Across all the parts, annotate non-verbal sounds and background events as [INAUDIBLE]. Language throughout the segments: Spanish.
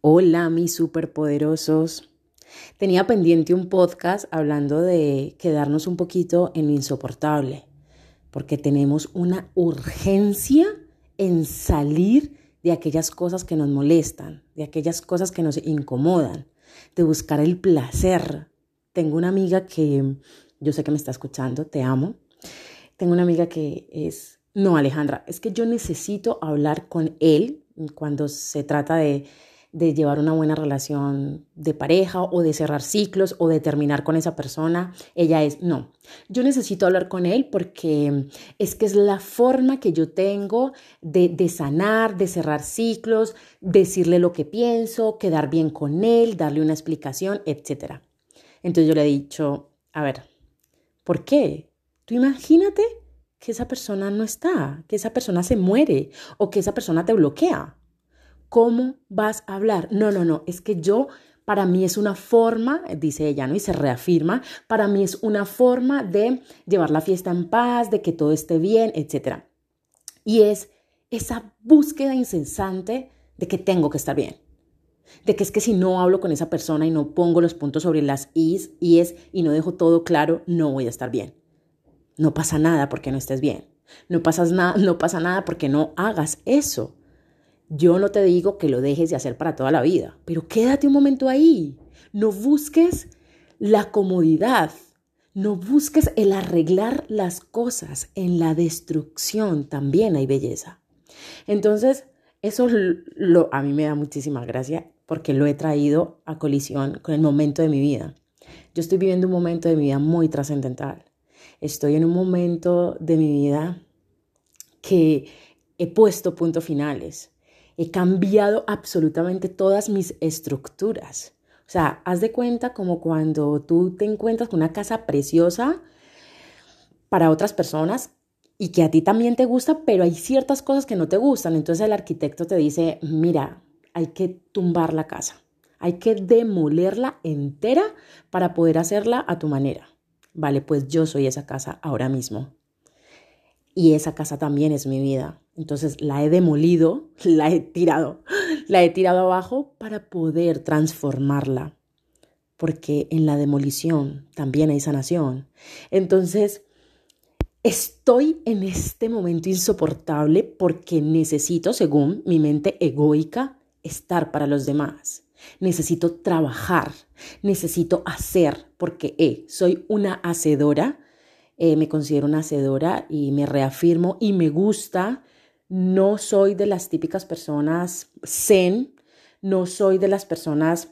Hola, mis superpoderosos. Tenía pendiente un podcast hablando de quedarnos un poquito en lo insoportable, porque tenemos una urgencia en salir de aquellas cosas que nos molestan, de aquellas cosas que nos incomodan, de buscar el placer. Tengo una amiga que yo sé que me está escuchando, te amo. Tengo una amiga que es, no Alejandra, es que yo necesito hablar con él cuando se trata de de llevar una buena relación de pareja o de cerrar ciclos o de terminar con esa persona. Ella es, no, yo necesito hablar con él porque es que es la forma que yo tengo de, de sanar, de cerrar ciclos, decirle lo que pienso, quedar bien con él, darle una explicación, etc. Entonces yo le he dicho, a ver, ¿por qué? Tú imagínate que esa persona no está, que esa persona se muere o que esa persona te bloquea. ¿Cómo vas a hablar? No, no, no, es que yo, para mí es una forma, dice ella, ¿no? Y se reafirma, para mí es una forma de llevar la fiesta en paz, de que todo esté bien, etc. Y es esa búsqueda incesante de que tengo que estar bien. De que es que si no hablo con esa persona y no pongo los puntos sobre las is, y es y no dejo todo claro, no voy a estar bien. No pasa nada porque no estés bien. No, no pasa nada porque no hagas eso. Yo no te digo que lo dejes de hacer para toda la vida, pero quédate un momento ahí. No busques la comodidad, no busques el arreglar las cosas. En la destrucción también hay belleza. Entonces, eso lo, a mí me da muchísima gracia porque lo he traído a colisión con el momento de mi vida. Yo estoy viviendo un momento de mi vida muy trascendental. Estoy en un momento de mi vida que he puesto puntos finales he cambiado absolutamente todas mis estructuras. O sea, haz de cuenta como cuando tú te encuentras con una casa preciosa para otras personas y que a ti también te gusta, pero hay ciertas cosas que no te gustan. Entonces el arquitecto te dice, mira, hay que tumbar la casa, hay que demolerla entera para poder hacerla a tu manera. Vale, pues yo soy esa casa ahora mismo. Y esa casa también es mi vida. Entonces la he demolido, [LAUGHS] la he tirado, [GASPS] la he tirado abajo para poder transformarla. Porque en la demolición también hay sanación. Entonces, estoy en este momento insoportable porque necesito, según mi mente egoica, estar para los demás. Necesito trabajar, necesito hacer, porque eh, soy una hacedora, eh, me considero una hacedora y me reafirmo y me gusta. No soy de las típicas personas zen, no soy de las personas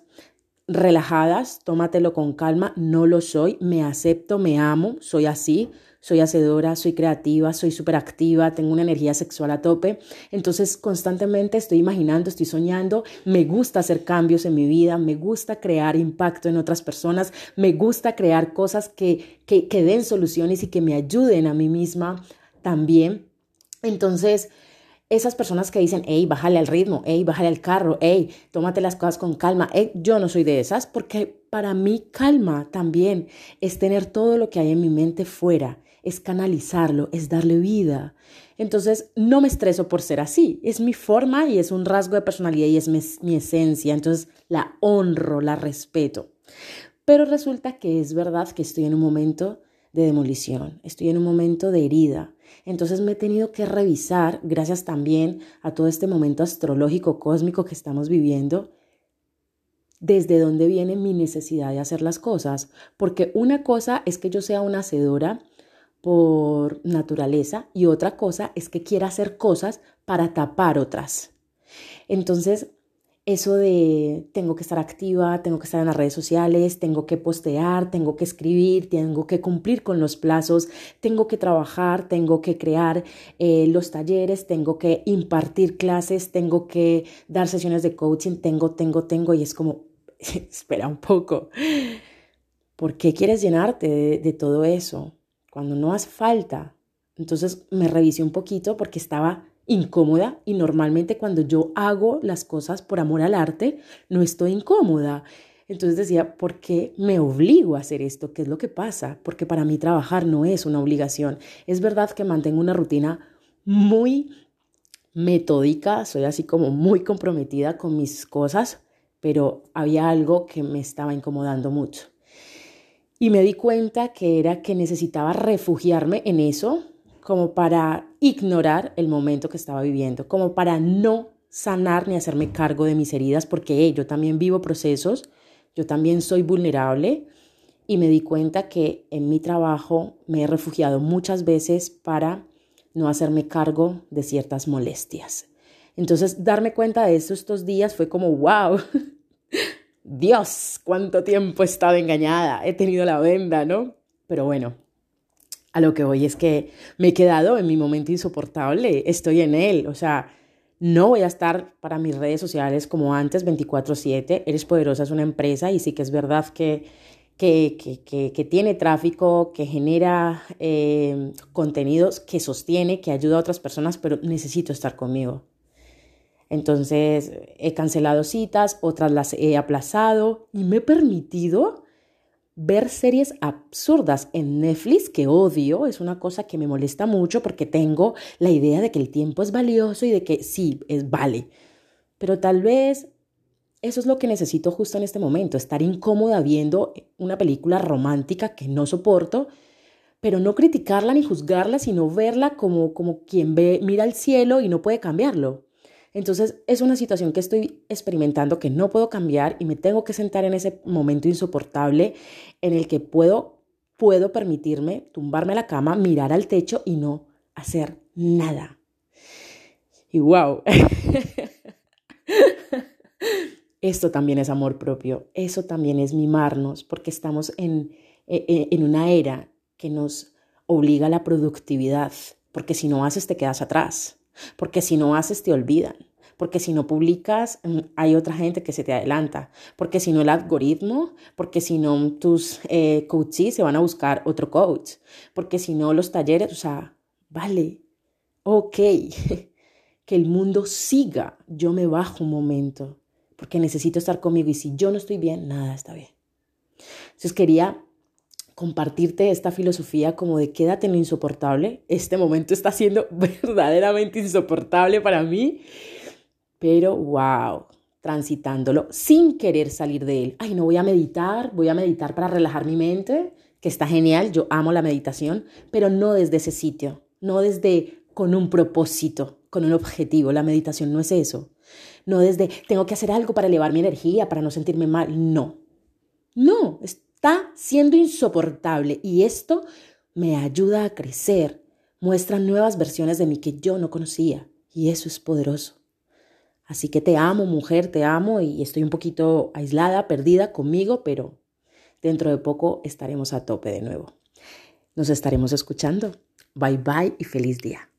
relajadas, tómatelo con calma, no lo soy, me acepto, me amo, soy así, soy hacedora, soy creativa, soy súper activa, tengo una energía sexual a tope. Entonces constantemente estoy imaginando, estoy soñando, me gusta hacer cambios en mi vida, me gusta crear impacto en otras personas, me gusta crear cosas que, que, den soluciones y que me ayuden a mí misma también. Entonces, esas personas que dicen, hey, bájale al ritmo, hey, bájale al carro, hey, tómate las cosas con calma, yo no soy de esas porque para mí calma también es tener todo lo que hay en mi mente fuera, es canalizarlo, es darle vida. Entonces, no me estreso por ser así, es mi forma y es un rasgo de personalidad y es mi, esencia, entonces la honro, la respeto. Pero resulta que es verdad que estoy en un momento de demolición, estoy en un momento de herida. Entonces me he tenido que revisar, gracias también a todo este momento astrológico cósmico que estamos viviendo, desde dónde viene mi necesidad de hacer las cosas. Porque una cosa es que yo sea una hacedora por naturaleza y otra cosa es que quiera hacer cosas para tapar otras. Entonces, eso de tengo que estar activa, tengo que estar en las redes sociales, tengo que postear, tengo que escribir, tengo que cumplir con los plazos, tengo que trabajar, tengo que crear eh, los talleres, tengo que impartir clases, tengo que dar sesiones de coaching, tengo, tengo, tengo, y es como, [LAUGHS] espera un poco, ¿por qué quieres llenarte de, de todo eso cuando no hace falta? Entonces me revisé un poquito porque estaba incómoda y normalmente cuando yo hago las cosas por amor al arte, no estoy incómoda. Entonces decía, ¿por qué me obligo a hacer esto? ¿Qué es lo que pasa? Porque para mí trabajar no es una obligación. Es verdad que mantengo una rutina muy metódica, soy así como muy comprometida con mis cosas, pero había algo que me estaba incomodando mucho. Y me di cuenta que era que necesitaba refugiarme en eso como para ignorar el momento que estaba viviendo, como para no sanar ni hacerme cargo de mis heridas, porque yo también vivo procesos, yo también soy vulnerable y me di cuenta que en mi trabajo me he refugiado muchas veces para no hacerme cargo de ciertas molestias. Entonces, darme cuenta de eso estos días fue como, wow, [LAUGHS] Dios, cuánto tiempo he estado engañada, he tenido la venda, ¿no? Pero bueno, a lo que voy es que me he quedado en mi momento insoportable, estoy en él, o sea, no voy a estar para mis redes sociales como antes 24/7, Eres Poderosa es una empresa y sí que es verdad que, que, que, tiene tráfico, que genera eh, contenidos, que sostiene, que ayuda a otras personas, pero necesito estar conmigo. Entonces he cancelado citas, otras las he aplazado y me he permitido ver series absurdas en Netflix que odio, es una cosa que me molesta mucho porque tengo la idea de que el tiempo es valioso y de que sí, es vale. Pero tal vez eso es lo que necesito justo en este momento, estar incómoda viendo una película romántica que no soporto, pero no criticarla ni juzgarla, sino verla como, como quien ve, mira al cielo y no puede cambiarlo. Entonces es una situación que estoy experimentando que no puedo cambiar y me tengo que sentar en ese momento insoportable en el que puedo, puedo permitirme tumbarme a la cama, mirar al techo y no hacer nada. Y wow, [LAUGHS] esto también es amor propio, eso también es mimarnos, porque estamos en, e, e, en una era que nos obliga a la productividad, porque si no haces te quedas atrás, porque si no haces te olvidan, porque si no publicas mm, hay otra gente que se te adelanta, porque si no el algoritmo, porque si no tus eh, coaches se van a buscar otro coach, porque si no los talleres, o sea, vale, ok, [LAUGHS] que el mundo siga, yo me bajo un momento, porque necesito estar conmigo y si yo no estoy bien, nada está bien. Entonces quería compartirte esta filosofía como de quédate en lo insoportable. Este momento está siendo [LAUGHS] verdaderamente insoportable para mí pero wow, transitándolo sin querer salir de él. Ay, no voy a meditar, voy a meditar para relajar mi mente, que está genial, yo amo la meditación, pero no desde ese sitio, no desde con un propósito, con un objetivo. La meditación no es eso. No desde tengo que hacer algo para elevar mi energía, para no sentirme mal. No. No, está siendo insoportable y esto me ayuda a crecer, muestra nuevas versiones de mí que yo no conocía y eso es poderoso. Así que te amo, mujer, te amo y estoy un poquito aislada, perdida conmigo, pero dentro de poco estaremos a tope de nuevo. Nos estaremos escuchando. Bye bye y feliz día.